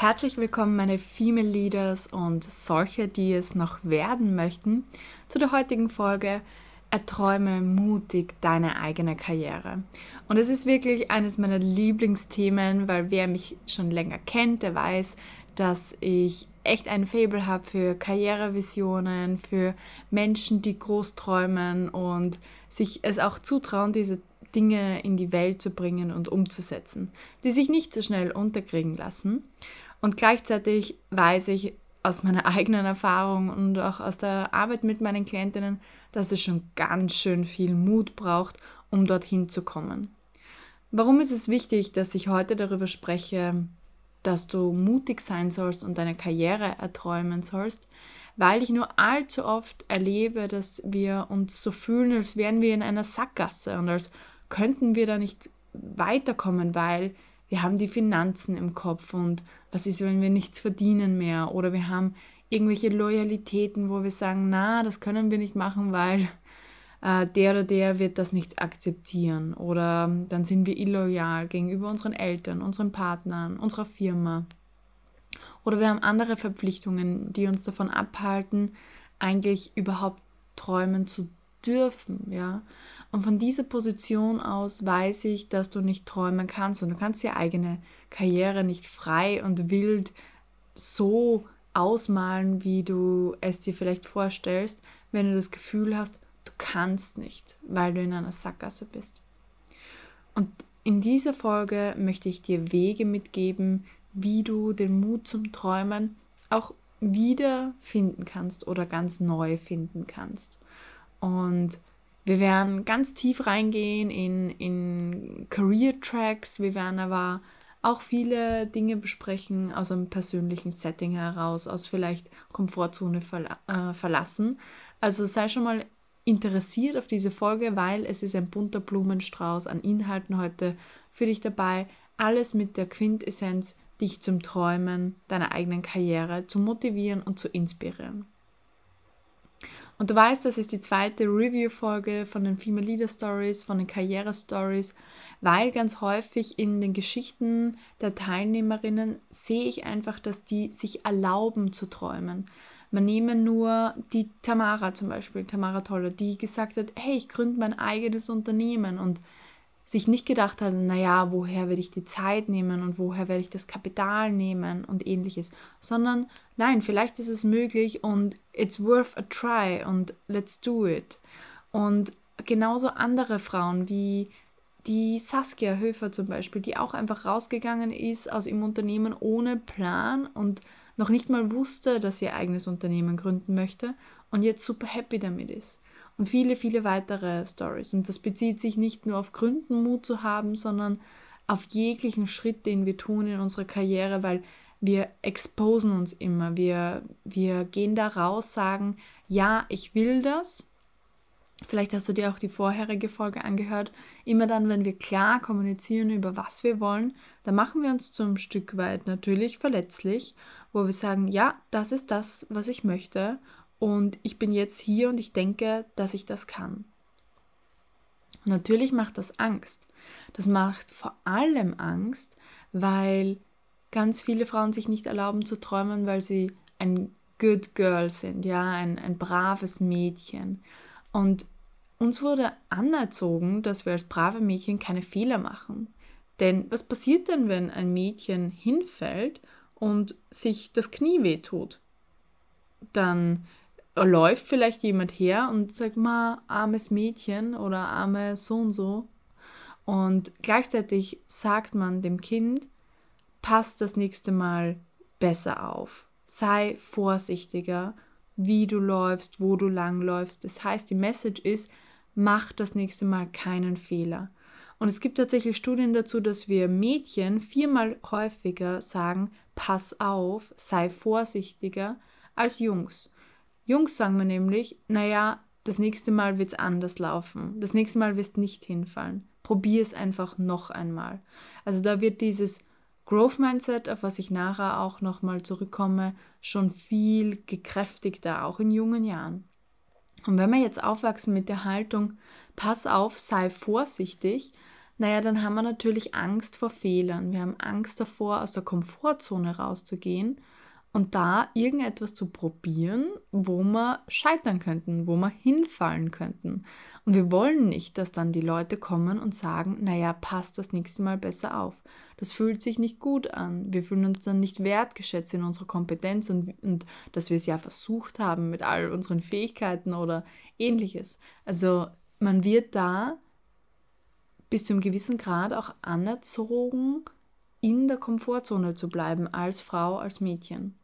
Herzlich willkommen, meine Female Leaders und solche, die es noch werden möchten, zu der heutigen Folge Erträume mutig deine eigene Karriere. Und es ist wirklich eines meiner Lieblingsthemen, weil wer mich schon länger kennt, der weiß, dass ich echt ein Fable habe für Karrierevisionen, für Menschen, die groß träumen und sich es auch zutrauen, diese Dinge in die Welt zu bringen und umzusetzen, die sich nicht so schnell unterkriegen lassen. Und gleichzeitig weiß ich aus meiner eigenen Erfahrung und auch aus der Arbeit mit meinen Klientinnen, dass es schon ganz schön viel Mut braucht, um dorthin zu kommen. Warum ist es wichtig, dass ich heute darüber spreche, dass du mutig sein sollst und deine Karriere erträumen sollst? Weil ich nur allzu oft erlebe, dass wir uns so fühlen, als wären wir in einer Sackgasse und als könnten wir da nicht weiterkommen, weil wir haben die Finanzen im Kopf und was ist, wenn wir nichts verdienen mehr oder wir haben irgendwelche Loyalitäten, wo wir sagen, na, das können wir nicht machen, weil äh, der oder der wird das nicht akzeptieren oder dann sind wir illoyal gegenüber unseren Eltern, unseren Partnern, unserer Firma. Oder wir haben andere Verpflichtungen, die uns davon abhalten, eigentlich überhaupt träumen zu dürfen, ja. Und von dieser Position aus weiß ich, dass du nicht träumen kannst und du kannst die eigene Karriere nicht frei und wild so ausmalen, wie du es dir vielleicht vorstellst, wenn du das Gefühl hast, du kannst nicht, weil du in einer Sackgasse bist. Und in dieser Folge möchte ich dir Wege mitgeben, wie du den Mut zum Träumen auch wieder finden kannst oder ganz neu finden kannst. Und wir werden ganz tief reingehen in, in Career Tracks. Wir werden aber auch viele Dinge besprechen aus einem persönlichen Setting heraus, aus vielleicht Komfortzone verla äh, verlassen. Also sei schon mal interessiert auf diese Folge, weil es ist ein bunter Blumenstrauß an Inhalten heute für dich dabei. Alles mit der Quintessenz, dich zum Träumen deiner eigenen Karriere zu motivieren und zu inspirieren. Und du weißt, das ist die zweite Review-Folge von den Female Leader Stories, von den Karriere-Stories, weil ganz häufig in den Geschichten der Teilnehmerinnen sehe ich einfach, dass die sich erlauben zu träumen. Man nehme nur die Tamara zum Beispiel, Tamara Tolle, die gesagt hat, hey, ich gründe mein eigenes Unternehmen und sich nicht gedacht hat, naja, woher werde ich die Zeit nehmen und woher werde ich das Kapital nehmen und ähnliches, sondern nein, vielleicht ist es möglich und it's worth a try und let's do it. Und genauso andere Frauen wie die Saskia Höfer zum Beispiel, die auch einfach rausgegangen ist aus ihrem Unternehmen ohne Plan und noch nicht mal wusste, dass sie ihr eigenes Unternehmen gründen möchte und jetzt super happy damit ist und viele, viele weitere Stories. Und das bezieht sich nicht nur auf Gründen, Mut zu haben, sondern auf jeglichen Schritt, den wir tun in unserer Karriere, weil wir exposen uns immer. Wir, wir gehen da raus, sagen, ja, ich will das. Vielleicht hast du dir auch die vorherige Folge angehört. Immer dann, wenn wir klar kommunizieren über was wir wollen, dann machen wir uns zum Stück weit natürlich verletzlich, wo wir sagen, ja, das ist das, was ich möchte und ich bin jetzt hier und ich denke, dass ich das kann. Natürlich macht das Angst. Das macht vor allem Angst, weil ganz viele Frauen sich nicht erlauben zu träumen, weil sie ein Good Girl sind, ja, ein, ein braves Mädchen. Und uns wurde anerzogen, dass wir als brave Mädchen keine Fehler machen. Denn was passiert denn, wenn ein Mädchen hinfällt und sich das Knie wehtut? Dann läuft vielleicht jemand her und sagt mal, armes Mädchen oder arme so und so. Und gleichzeitig sagt man dem Kind, pass das nächste Mal besser auf. Sei vorsichtiger, wie du läufst, wo du lang läufst. Das heißt, die Message ist, mach das nächste Mal keinen Fehler. Und es gibt tatsächlich Studien dazu, dass wir Mädchen viermal häufiger sagen, pass auf, sei vorsichtiger als Jungs. Jungs sagen mir nämlich, naja, das nächste Mal wird es anders laufen. Das nächste Mal wirst nicht hinfallen. Probier es einfach noch einmal. Also da wird dieses Growth Mindset, auf was ich nachher auch nochmal zurückkomme, schon viel gekräftigter, auch in jungen Jahren. Und wenn wir jetzt aufwachsen mit der Haltung, pass auf, sei vorsichtig, Naja, dann haben wir natürlich Angst vor Fehlern. Wir haben Angst davor, aus der Komfortzone rauszugehen und da irgendetwas zu probieren, wo wir scheitern könnten, wo wir hinfallen könnten. Und wir wollen nicht, dass dann die Leute kommen und sagen, naja, passt das nächste Mal besser auf. Das fühlt sich nicht gut an. Wir fühlen uns dann nicht wertgeschätzt in unserer Kompetenz und, und dass wir es ja versucht haben mit all unseren Fähigkeiten oder ähnliches. Also man wird da bis zu einem gewissen Grad auch anerzogen, in der Komfortzone zu bleiben als Frau, als Mädchen.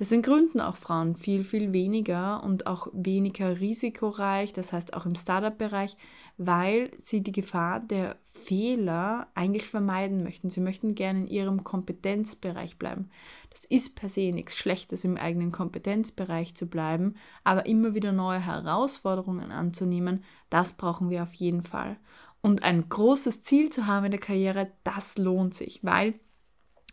Deswegen gründen auch Frauen viel, viel weniger und auch weniger risikoreich, das heißt auch im Startup-Bereich, weil sie die Gefahr der Fehler eigentlich vermeiden möchten. Sie möchten gerne in ihrem Kompetenzbereich bleiben. Das ist per se nichts Schlechtes, im eigenen Kompetenzbereich zu bleiben, aber immer wieder neue Herausforderungen anzunehmen, das brauchen wir auf jeden Fall. Und ein großes Ziel zu haben in der Karriere, das lohnt sich, weil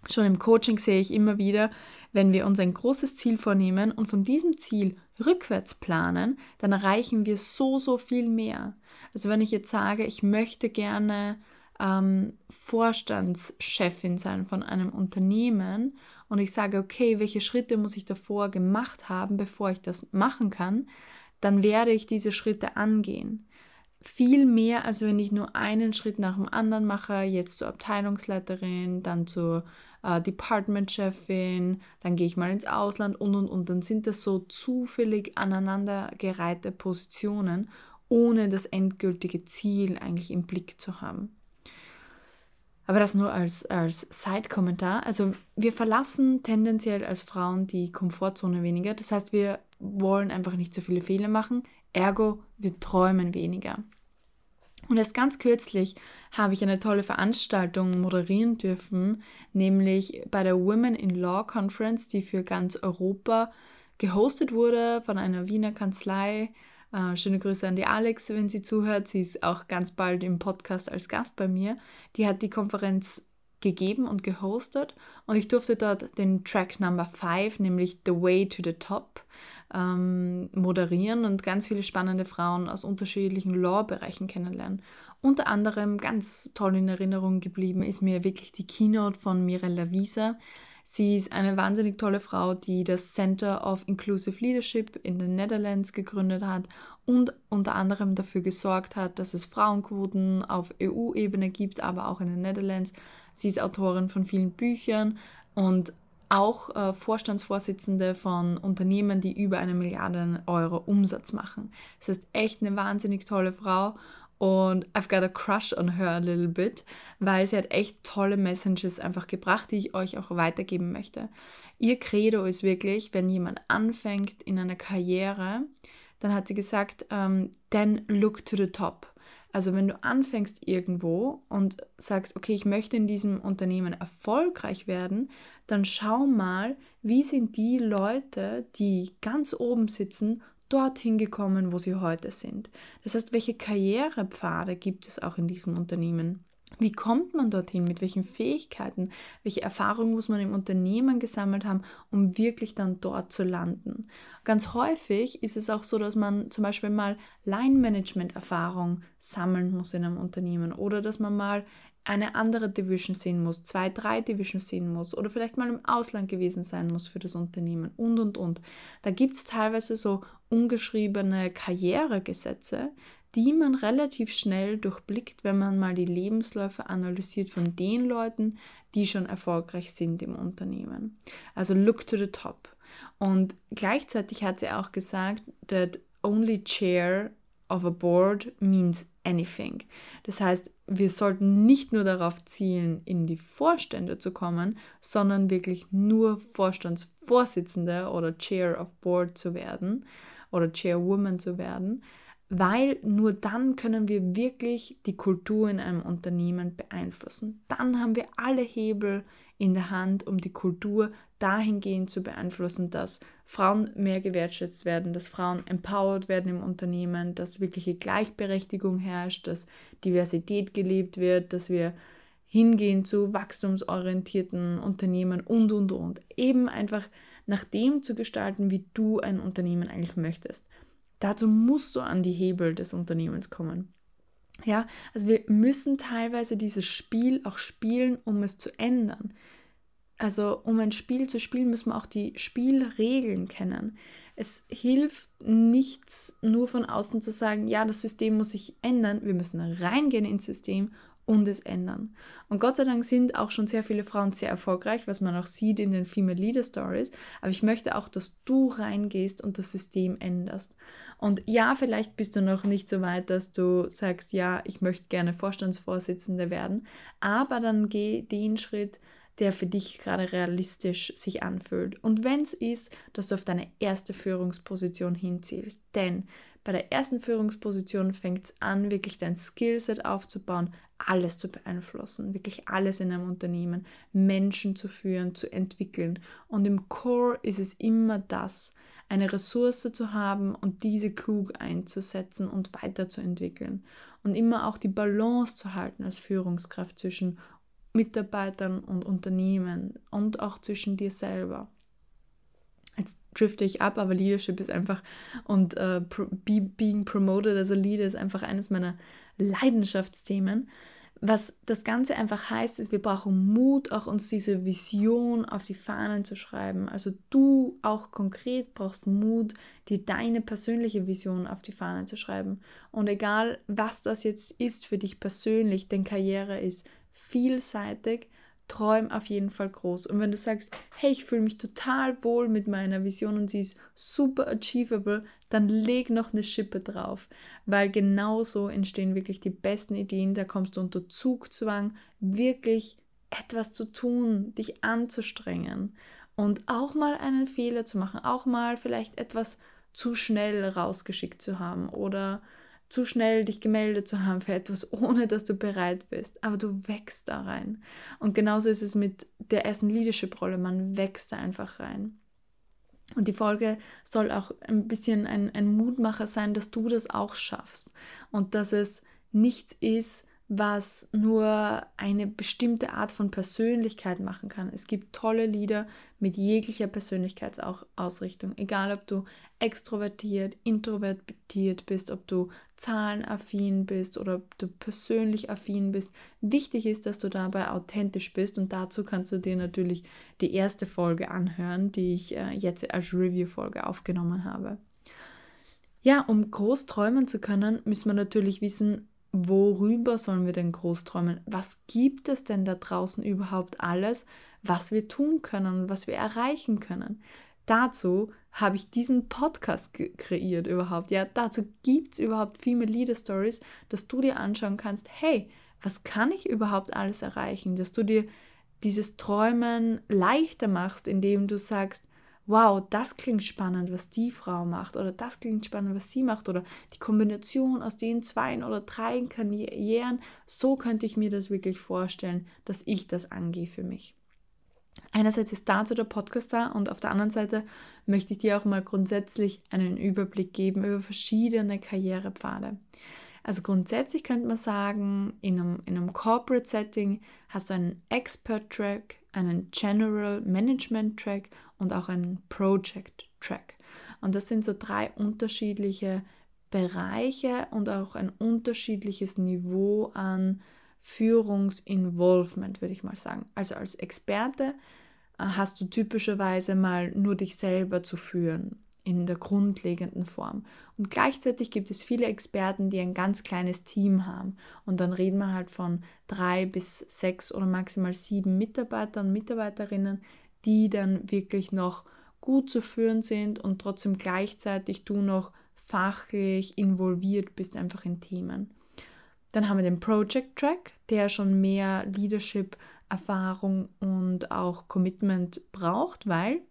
schon im Coaching sehe ich immer wieder, wenn wir uns ein großes Ziel vornehmen und von diesem Ziel rückwärts planen, dann erreichen wir so, so viel mehr. Also wenn ich jetzt sage, ich möchte gerne ähm, Vorstandschefin sein von einem Unternehmen und ich sage, okay, welche Schritte muss ich davor gemacht haben, bevor ich das machen kann, dann werde ich diese Schritte angehen viel mehr, als wenn ich nur einen Schritt nach dem anderen mache, jetzt zur Abteilungsleiterin, dann zur äh, Departmentchefin, dann gehe ich mal ins Ausland und und und. Dann sind das so zufällig aneinandergereihte Positionen, ohne das endgültige Ziel eigentlich im Blick zu haben. Aber das nur als, als Side-Kommentar. Also wir verlassen tendenziell als Frauen die Komfortzone weniger. Das heißt, wir wollen einfach nicht so viele Fehler machen. Ergo, wir träumen weniger. Und erst ganz kürzlich habe ich eine tolle Veranstaltung moderieren dürfen, nämlich bei der Women in Law Conference, die für ganz Europa gehostet wurde von einer Wiener Kanzlei. Äh, schöne Grüße an die Alex, wenn sie zuhört. Sie ist auch ganz bald im Podcast als Gast bei mir. Die hat die Konferenz gegeben und gehostet und ich durfte dort den Track Number 5, nämlich The Way to the Top, ähm, moderieren und ganz viele spannende Frauen aus unterschiedlichen Law-Bereichen kennenlernen. Unter anderem ganz toll in Erinnerung geblieben ist mir wirklich die Keynote von Mirella Wieser. Sie ist eine wahnsinnig tolle Frau, die das Center of Inclusive Leadership in den Netherlands gegründet hat und unter anderem dafür gesorgt hat, dass es Frauenquoten auf EU-Ebene gibt, aber auch in den Netherlands. Sie ist Autorin von vielen Büchern und auch äh, Vorstandsvorsitzende von Unternehmen, die über eine Milliarde Euro Umsatz machen. Das ist echt eine wahnsinnig tolle Frau und I've got a crush on her a little bit, weil sie hat echt tolle Messages einfach gebracht, die ich euch auch weitergeben möchte. Ihr Credo ist wirklich, wenn jemand anfängt in einer Karriere, dann hat sie gesagt, um, ähm, then look to the top. Also wenn du anfängst irgendwo und sagst, okay, ich möchte in diesem Unternehmen erfolgreich werden, dann schau mal, wie sind die Leute, die ganz oben sitzen, dorthin gekommen, wo sie heute sind. Das heißt, welche Karrierepfade gibt es auch in diesem Unternehmen? Wie kommt man dorthin? Mit welchen Fähigkeiten? Welche Erfahrungen muss man im Unternehmen gesammelt haben, um wirklich dann dort zu landen? Ganz häufig ist es auch so, dass man zum Beispiel mal Line-Management-Erfahrung sammeln muss in einem Unternehmen oder dass man mal eine andere Division sehen muss, zwei, drei Divisions sehen muss oder vielleicht mal im Ausland gewesen sein muss für das Unternehmen und, und, und. Da gibt es teilweise so ungeschriebene Karrieregesetze, die man relativ schnell durchblickt, wenn man mal die Lebensläufe analysiert von den Leuten, die schon erfolgreich sind im Unternehmen. Also look to the top. Und gleichzeitig hat sie auch gesagt, that only chair of a board means anything. Das heißt, wir sollten nicht nur darauf zielen, in die Vorstände zu kommen, sondern wirklich nur Vorstandsvorsitzende oder Chair of Board zu werden oder Chairwoman zu werden, weil nur dann können wir wirklich die Kultur in einem Unternehmen beeinflussen. Dann haben wir alle Hebel in der Hand, um die Kultur dahingehend zu beeinflussen, dass Frauen mehr gewertschätzt werden, dass Frauen empowered werden im Unternehmen, dass wirkliche Gleichberechtigung herrscht, dass Diversität gelebt wird, dass wir hingehen zu wachstumsorientierten Unternehmen und, und, und. Eben einfach nach dem zu gestalten, wie du ein Unternehmen eigentlich möchtest. Dazu musst du an die Hebel des Unternehmens kommen. Ja, also wir müssen teilweise dieses Spiel auch spielen, um es zu ändern. Also um ein Spiel zu spielen, müssen wir auch die Spielregeln kennen. Es hilft nichts, nur von außen zu sagen, ja, das System muss sich ändern. Wir müssen reingehen ins System und es ändern. Und Gott sei Dank sind auch schon sehr viele Frauen sehr erfolgreich, was man auch sieht in den Female Leader Stories. Aber ich möchte auch, dass du reingehst und das System änderst. Und ja, vielleicht bist du noch nicht so weit, dass du sagst, ja, ich möchte gerne Vorstandsvorsitzende werden. Aber dann geh den Schritt, der für dich gerade realistisch sich anfühlt. Und wenn es ist, dass du auf deine erste Führungsposition hinzielst. Denn bei der ersten Führungsposition fängt es an, wirklich dein Skillset aufzubauen, alles zu beeinflussen, wirklich alles in einem Unternehmen, Menschen zu führen, zu entwickeln. Und im Core ist es immer das, eine Ressource zu haben und diese klug einzusetzen und weiterzuentwickeln. Und immer auch die Balance zu halten als Führungskraft zwischen Mitarbeitern und Unternehmen und auch zwischen dir selber. Jetzt drifte ich ab, aber Leadership ist einfach und äh, be, being promoted as a leader ist einfach eines meiner Leidenschaftsthemen. Was das Ganze einfach heißt, ist, wir brauchen Mut, auch uns diese Vision auf die Fahnen zu schreiben. Also du auch konkret brauchst Mut, dir deine persönliche Vision auf die Fahnen zu schreiben. Und egal, was das jetzt ist für dich persönlich, denn Karriere ist vielseitig, träum auf jeden Fall groß. Und wenn du sagst, hey, ich fühle mich total wohl mit meiner Vision und sie ist super achievable, dann leg noch eine Schippe drauf, weil genauso entstehen wirklich die besten Ideen. Da kommst du unter Zugzwang, wirklich etwas zu tun, dich anzustrengen und auch mal einen Fehler zu machen, auch mal vielleicht etwas zu schnell rausgeschickt zu haben oder zu schnell dich gemeldet zu haben für etwas, ohne dass du bereit bist. Aber du wächst da rein. Und genauso ist es mit der ersten Leadership-Rolle. Man wächst da einfach rein. Und die Folge soll auch ein bisschen ein, ein Mutmacher sein, dass du das auch schaffst. Und dass es nichts ist, was nur eine bestimmte Art von Persönlichkeit machen kann. Es gibt tolle Lieder mit jeglicher Persönlichkeitsausrichtung, egal ob du extrovertiert, introvertiert bist, ob du zahlenaffin bist oder ob du persönlich affin bist. Wichtig ist, dass du dabei authentisch bist und dazu kannst du dir natürlich die erste Folge anhören, die ich äh, jetzt als Review-Folge aufgenommen habe. Ja, um groß träumen zu können, müssen wir natürlich wissen, worüber sollen wir denn groß träumen? Was gibt es denn da draußen überhaupt alles, was wir tun können und was wir erreichen können? Dazu habe ich diesen Podcast kreiert überhaupt. Ja, dazu gibt es überhaupt Female Leader Stories, dass du dir anschauen kannst, hey, was kann ich überhaupt alles erreichen? Dass du dir dieses Träumen leichter machst, indem du sagst, wow, das klingt spannend, was die Frau macht oder das klingt spannend, was sie macht oder die Kombination aus den zwei oder drei Karrieren, so könnte ich mir das wirklich vorstellen, dass ich das angehe für mich. Einerseits ist dazu der Podcast da und auf der anderen Seite möchte ich dir auch mal grundsätzlich einen Überblick geben über verschiedene Karrierepfade. Also grundsätzlich könnte man sagen, in einem, in einem Corporate Setting hast du einen Expert Track, einen General Management Track und auch einen Project Track. Und das sind so drei unterschiedliche Bereiche und auch ein unterschiedliches Niveau an Führungsinvolvement, würde ich mal sagen. Also als Experte äh, hast du typischerweise mal nur dich selber zu führen in der grundlegenden Form. Und gleichzeitig gibt es viele Experten, die ein ganz kleines Team haben. Und dann reden wir halt von drei bis sechs oder maximal sieben Mitarbeitern und Mitarbeiterinnen, die dann wirklich noch gut zu führen sind und trotzdem gleichzeitig du noch fachlich involviert bist einfach in Themen. Dann haben wir den Project Track, der schon mehr Leadership, Erfahrung und auch Commitment braucht, weil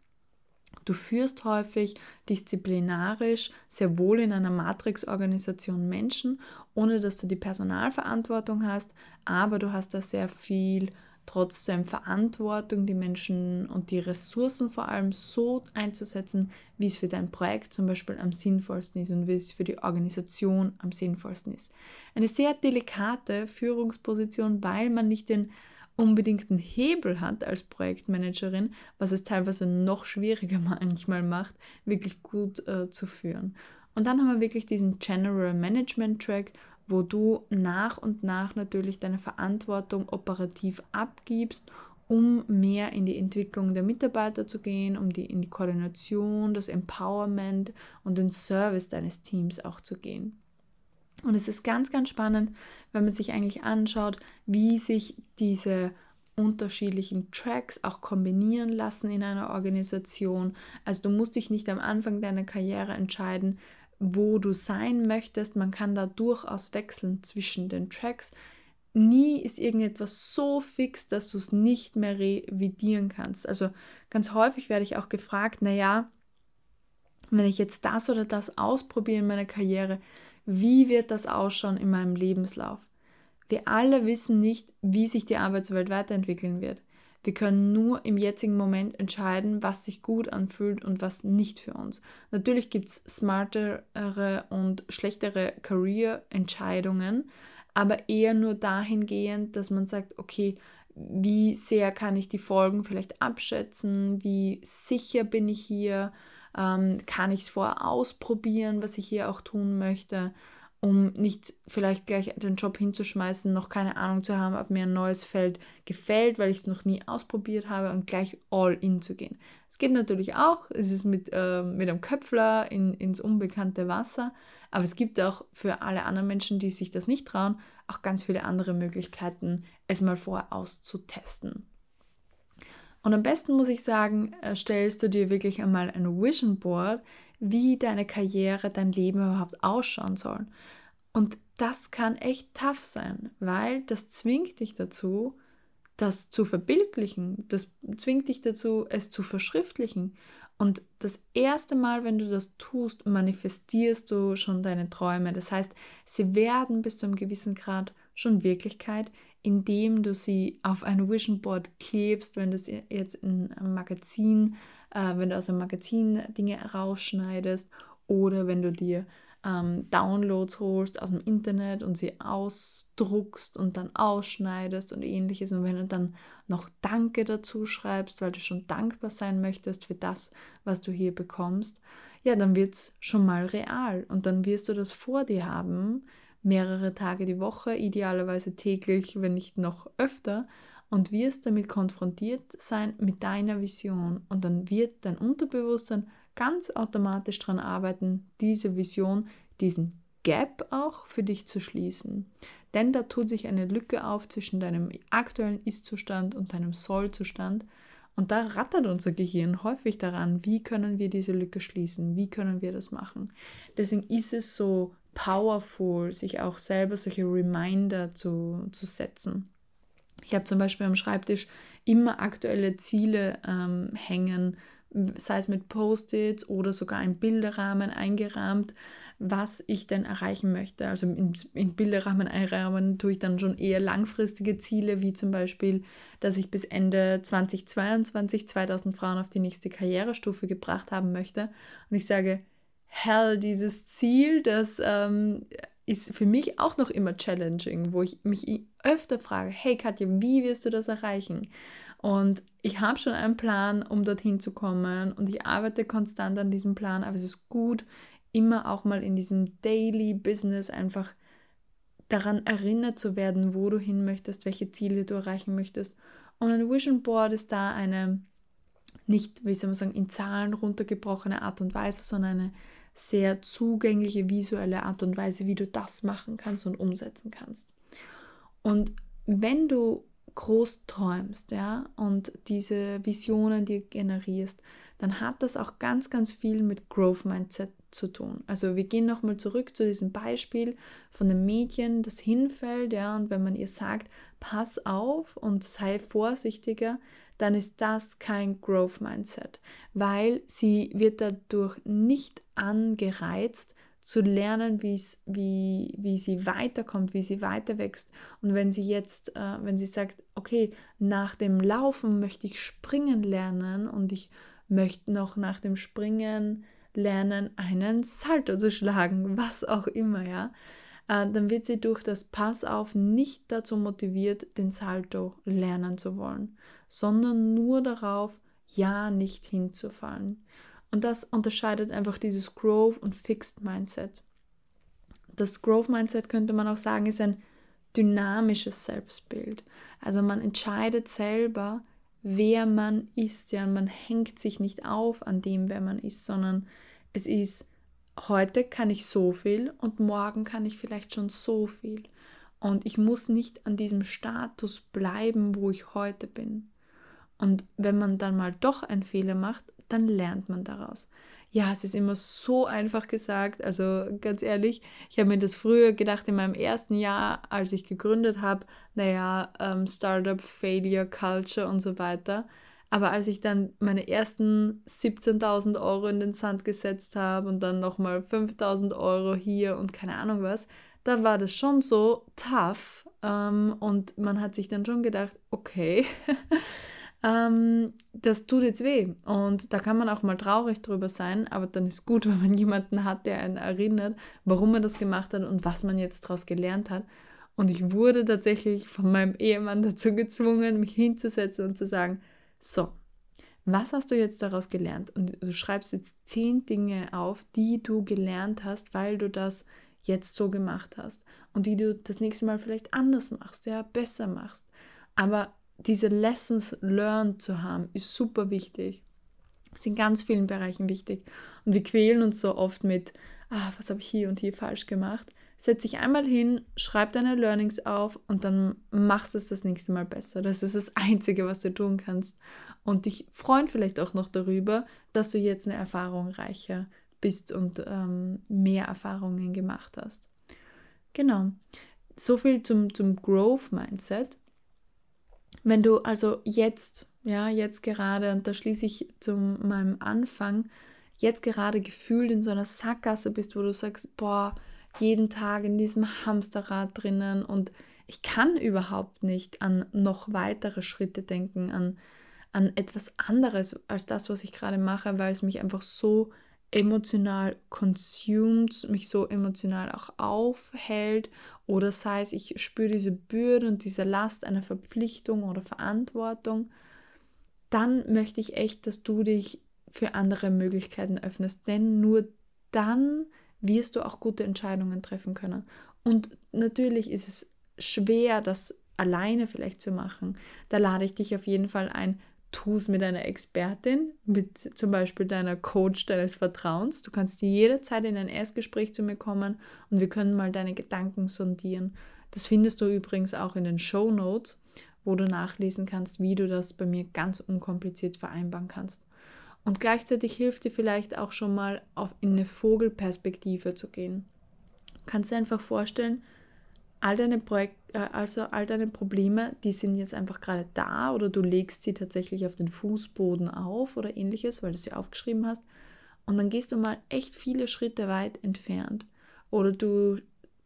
du führst häufig disziplinarisch sehr wohl in einer Matrix-Organisation Menschen, ohne dass du die Personalverantwortung hast, aber du hast da sehr viel trotzdem Verantwortung, die Menschen und die Ressourcen vor allem so einzusetzen, wie es für dein Projekt zum Beispiel am sinnvollsten ist und wie es für die Organisation am sinnvollsten ist. Eine sehr delikate Führungsposition, weil man nicht den unbedingten Hebel hat als Projektmanagerin, was es teilweise noch schwieriger manchmal macht, wirklich gut äh, zu führen. Und dann haben wir wirklich diesen General Management Track, wo du nach und nach natürlich deine Verantwortung operativ abgibst, um mehr in die Entwicklung der Mitarbeiter zu gehen, um die, in die Koordination, das Empowerment und den Service deines Teams auch zu gehen. Und es ist ganz, ganz spannend, wenn man sich eigentlich anschaut, wie sich diese unterschiedlichen Tracks auch kombinieren lassen in einer Organisation. Also du musst dich nicht am Anfang deiner Karriere entscheiden, wo du sein möchtest. Man kann da durchaus wechseln zwischen den Tracks. Nie ist irgendetwas so fix, dass du es nicht mehr revidieren kannst. Also ganz häufig werde ich auch gefragt, naja, wenn ich jetzt das oder das ausprobiere in meiner Karriere, wie wird das ausschauen in meinem Lebenslauf? Wir alle wissen nicht, wie sich die Arbeitswelt weiterentwickeln wird. Wir können nur im jetzigen Moment entscheiden, was sich gut anfühlt und was nicht für uns. Natürlich gibt es smartere und schlechtere Career-Entscheidungen, aber eher nur dahingehend, dass man sagt, okay, wie sehr kann ich die Folgen vielleicht abschätzen, wie sicher bin ich hier, ähm, kann ich es vorher ausprobieren, was ich hier auch tun möchte um nicht vielleicht gleich den Job hinzuschmeißen, noch keine Ahnung zu haben, ob mir ein neues Feld gefällt, weil ich es noch nie ausprobiert habe und gleich all in zu gehen. Es geht natürlich auch, es ist mit, äh, mit einem Köpfler in, ins unbekannte Wasser, aber es gibt auch für alle anderen Menschen, die sich das nicht trauen, auch ganz viele andere Möglichkeiten, es mal vorher auszutesten. Und am besten muss ich sagen, äh, stellst du dir wirklich einmal ein Vision Board, wie deine Karriere, dein Leben überhaupt ausschauen soll. Und das kann echt tough sein, weil das zwingt dich dazu, das zu verbildlichen, das zwingt dich dazu, es zu verschriftlichen. Und das erste Mal, wenn du das tust, manifestierst du schon deine Träume. Das heißt, sie werden bis zu einem gewissen Grad schon Wirklichkeit, indem du sie auf ein Vision Board klebst, wenn du es jetzt in einem Magazin äh, wenn du aus einem Magazin Dinge rausschneidest oder wenn du dir ähm, Downloads holst aus dem Internet und sie ausdruckst und dann ausschneidest und ähnliches. Und wenn du dann noch Danke dazu schreibst, weil du schon dankbar sein möchtest für das, was du hier bekommst, ja, dann wird es schon mal real. Und dann wirst du das vor dir haben, mehrere Tage die Woche, idealerweise täglich, wenn nicht noch öfter und wirst damit konfrontiert sein mit deiner Vision. Und dann wird dein Unterbewusstsein ganz automatisch daran arbeiten, diese Vision, diesen Gap auch für dich zu schließen. Denn da tut sich eine Lücke auf zwischen deinem aktuellen Ist-Zustand und deinem Soll-Zustand. Und da rattert unser Gehirn häufig daran, wie können wir diese Lücke schließen, wie können wir das machen. Deswegen ist es so powerful, sich auch selber solche Reminder zu, zu setzen. Ich habe zum Beispiel am Schreibtisch immer aktuelle Ziele ähm, hängen, sei es mit Post-its oder sogar im Bilderrahmen eingerahmt, was ich denn erreichen möchte. Also in, in Bilderrahmen einrahmen tue ich dann schon eher langfristige Ziele, wie zum Beispiel, dass ich bis Ende 2022 2000 Frauen auf die nächste Karrierestufe gebracht haben möchte. Und ich sage, hell, dieses Ziel, das ähm, ist für mich auch noch immer challenging, wo ich mich öfter frage, hey Katja, wie wirst du das erreichen? Und ich habe schon einen Plan, um dorthin zu kommen und ich arbeite konstant an diesem Plan, aber es ist gut, immer auch mal in diesem Daily Business einfach daran erinnert zu werden, wo du hin möchtest, welche Ziele du erreichen möchtest. Und ein Vision Board ist da eine nicht, wie soll man sagen, in Zahlen runtergebrochene Art und Weise, sondern eine sehr zugängliche visuelle Art und Weise, wie du das machen kannst und umsetzen kannst. Und wenn du groß träumst, ja, und diese Visionen dir generierst, dann hat das auch ganz, ganz viel mit Growth Mindset zu tun. Also wir gehen nochmal zurück zu diesem Beispiel von dem Mädchen, das hinfällt, ja, und wenn man ihr sagt, pass auf und sei vorsichtiger, dann ist das kein Growth Mindset, weil sie wird dadurch nicht angereizt, zu lernen, wie, wie sie weiterkommt, wie sie weiter wächst. Und wenn sie jetzt, äh, wenn sie sagt, okay, nach dem Laufen möchte ich springen lernen und ich möchte noch nach dem Springen lernen, einen Salto zu schlagen, was auch immer, ja, dann wird sie durch das Pass auf nicht dazu motiviert, den Salto lernen zu wollen, sondern nur darauf, ja nicht hinzufallen. Und das unterscheidet einfach dieses Growth und Fixed Mindset. das Growth Mindset könnte man auch sagen, ist ein dynamisches Selbstbild. Also man entscheidet selber, wer man ist, ja, und man hängt sich nicht auf an dem, wer man ist, sondern es ist, heute kann ich so viel und morgen kann ich vielleicht schon so viel. Und ich muss nicht an diesem Status bleiben, wo ich heute bin. Und wenn man dann mal doch einen Fehler macht, dann lernt man daraus ja, es ist immer so einfach gesagt. Also ganz ehrlich, ich habe mir das früher gedacht in meinem ersten Jahr, als ich gegründet habe, naja, ähm, Startup, Failure, Culture und so weiter. Aber als ich dann meine ersten 17.000 Euro in den Sand gesetzt habe und dann nochmal 5.000 Euro hier und keine Ahnung was, da war das schon so tough. Ähm, und man hat sich dann schon gedacht, okay, ähm, das tut jetzt weh. Und da kann man auch mal traurig drüber sein, aber dann ist gut, wenn man jemanden hat, der einen erinnert, warum man das gemacht hat und was man jetzt daraus gelernt hat. Und ich wurde tatsächlich von meinem Ehemann dazu gezwungen, mich hinzusetzen und zu sagen, so, was hast du jetzt daraus gelernt? Und du schreibst jetzt zehn Dinge auf, die du gelernt hast, weil du das jetzt so gemacht hast und die du das nächste Mal vielleicht anders machst, ja, besser machst. Aber diese Lessons learned zu haben, ist super wichtig. Ist in ganz vielen Bereichen wichtig. Und wir quälen uns so oft mit, ah, was habe ich hier und hier falsch gemacht. Setz dich einmal hin, schreib deine Learnings auf und dann machst es das nächste Mal besser. Das ist das Einzige, was du tun kannst. Und dich freuen vielleicht auch noch darüber, dass du jetzt eine Erfahrung reicher bist und ähm, mehr Erfahrungen gemacht hast. Genau. So viel zum, zum Growth Mindset. Wenn du also jetzt, ja, jetzt gerade, und da schließe ich zu meinem Anfang, jetzt gerade gefühlt in so einer Sackgasse bist, wo du sagst, boah, jeden Tag in diesem Hamsterrad drinnen und ich kann überhaupt nicht an noch weitere Schritte denken, an, an etwas anderes als das, was ich gerade mache, weil es mich einfach so emotional consumed, mich so emotional auch aufhält. Oder sei es, ich spüre diese Bürde und diese Last einer Verpflichtung oder Verantwortung, dann möchte ich echt, dass du dich für andere Möglichkeiten öffnest, denn nur dann wirst du auch gute Entscheidungen treffen können. Und natürlich ist es schwer, das alleine vielleicht zu machen. Da lade ich dich auf jeden Fall ein, tu es mit einer Expertin, mit zum Beispiel deiner Coach deines Vertrauens. Du kannst jederzeit in ein Erstgespräch zu mir kommen und wir können mal deine Gedanken sondieren. Das findest du übrigens auch in den Show Notes, wo du nachlesen kannst, wie du das bei mir ganz unkompliziert vereinbaren kannst. Und gleichzeitig hilft dir vielleicht auch schon mal auf in eine Vogelperspektive zu gehen. Du kannst dir einfach vorstellen, all deine Projek äh, also all deine Probleme, die sind jetzt einfach gerade da oder du legst sie tatsächlich auf den Fußboden auf oder ähnliches, weil du sie aufgeschrieben hast. Und dann gehst du mal echt viele Schritte weit entfernt. Oder du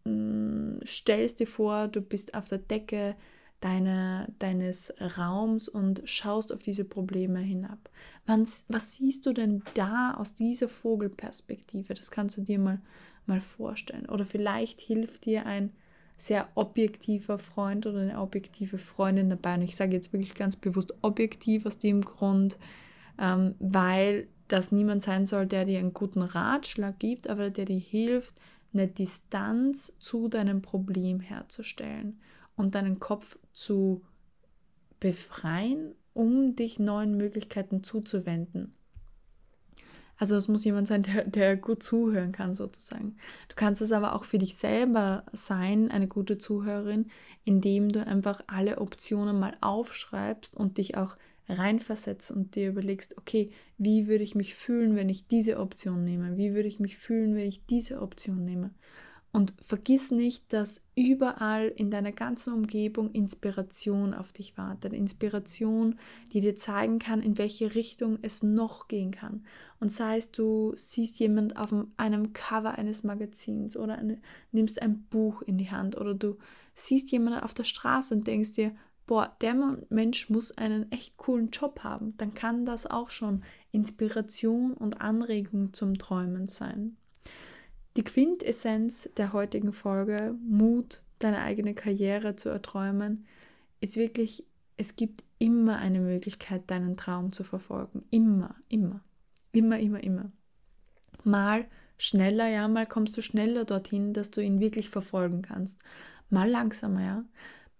mh, mm, stellst dir vor, du bist auf der Decke deine, deines Raums und schaust auf diese Probleme hinab. Was, was siehst du denn da aus dieser Vogelperspektive? Das kannst du dir mal, mal vorstellen. Oder vielleicht hilft dir ein sehr objektiver Freund oder eine objektive Freundin dabei. Und ich sage jetzt wirklich ganz bewusst objektiv aus dem Grund, ähm, weil das niemand sein soll, der dir einen guten Ratschlag gibt, aber der dir hilft, eine Distanz zu deinem Problem herzustellen und deinen Kopf zu befreien, um dich neuen Möglichkeiten zuzuwenden. Also es muss jemand sein, der, der gut zuhören kann sozusagen. Du kannst es aber auch für dich selber sein, eine gute Zuhörerin, indem du einfach alle Optionen mal aufschreibst und dich auch reinversetzt und dir überlegst, okay, wie würde ich mich fühlen, wenn ich diese Option nehme? Wie würde ich mich fühlen, wenn ich diese Option nehme? Und vergiss nicht, dass überall in deiner ganzen Umgebung Inspiration auf dich wartet. Inspiration, die dir zeigen kann, in welche Richtung es noch gehen kann. Und sei es, du siehst jemand auf einem Cover eines Magazins oder eine, nimmst ein Buch in die Hand oder du siehst jemanden auf der Straße und denkst dir, boah, der Mensch muss einen echt coolen Job haben. Dann kann das auch schon Inspiration und Anregung zum Träumen sein. Die Quintessenz der heutigen Folge, Mut, deine eigene Karriere zu erträumen, ist wirklich, es gibt immer eine Möglichkeit, deinen Traum zu verfolgen. Immer, immer. Immer, immer, immer. Mal schneller, ja, mal kommst du schneller dorthin, dass du ihn wirklich verfolgen kannst. Mal langsamer, ja.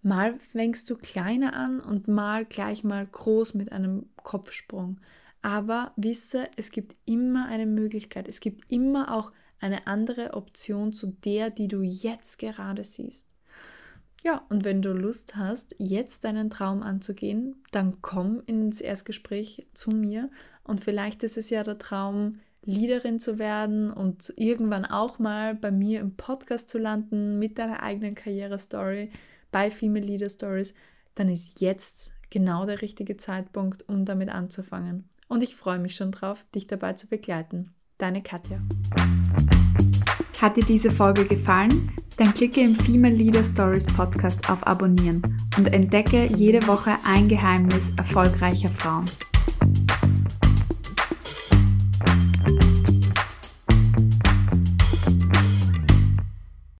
Mal fängst du kleiner an und mal gleich mal groß mit einem Kopfsprung. Aber wisse, es gibt immer eine Möglichkeit. Es gibt immer auch eine andere Option zu der, die du jetzt gerade siehst. Ja, und wenn du Lust hast, jetzt deinen Traum anzugehen, dann komm ins Erstgespräch zu mir und vielleicht ist es ja der Traum, Leaderin zu werden und irgendwann auch mal bei mir im Podcast zu landen mit deiner eigenen Karriere-Story bei Female Leader Stories, dann ist jetzt genau der richtige Zeitpunkt, um damit anzufangen. Und ich freue mich schon drauf, dich dabei zu begleiten. Deine Katja. Hat dir diese Folge gefallen? Dann klicke im Female Leader Stories Podcast auf Abonnieren und entdecke jede Woche ein Geheimnis erfolgreicher Frauen.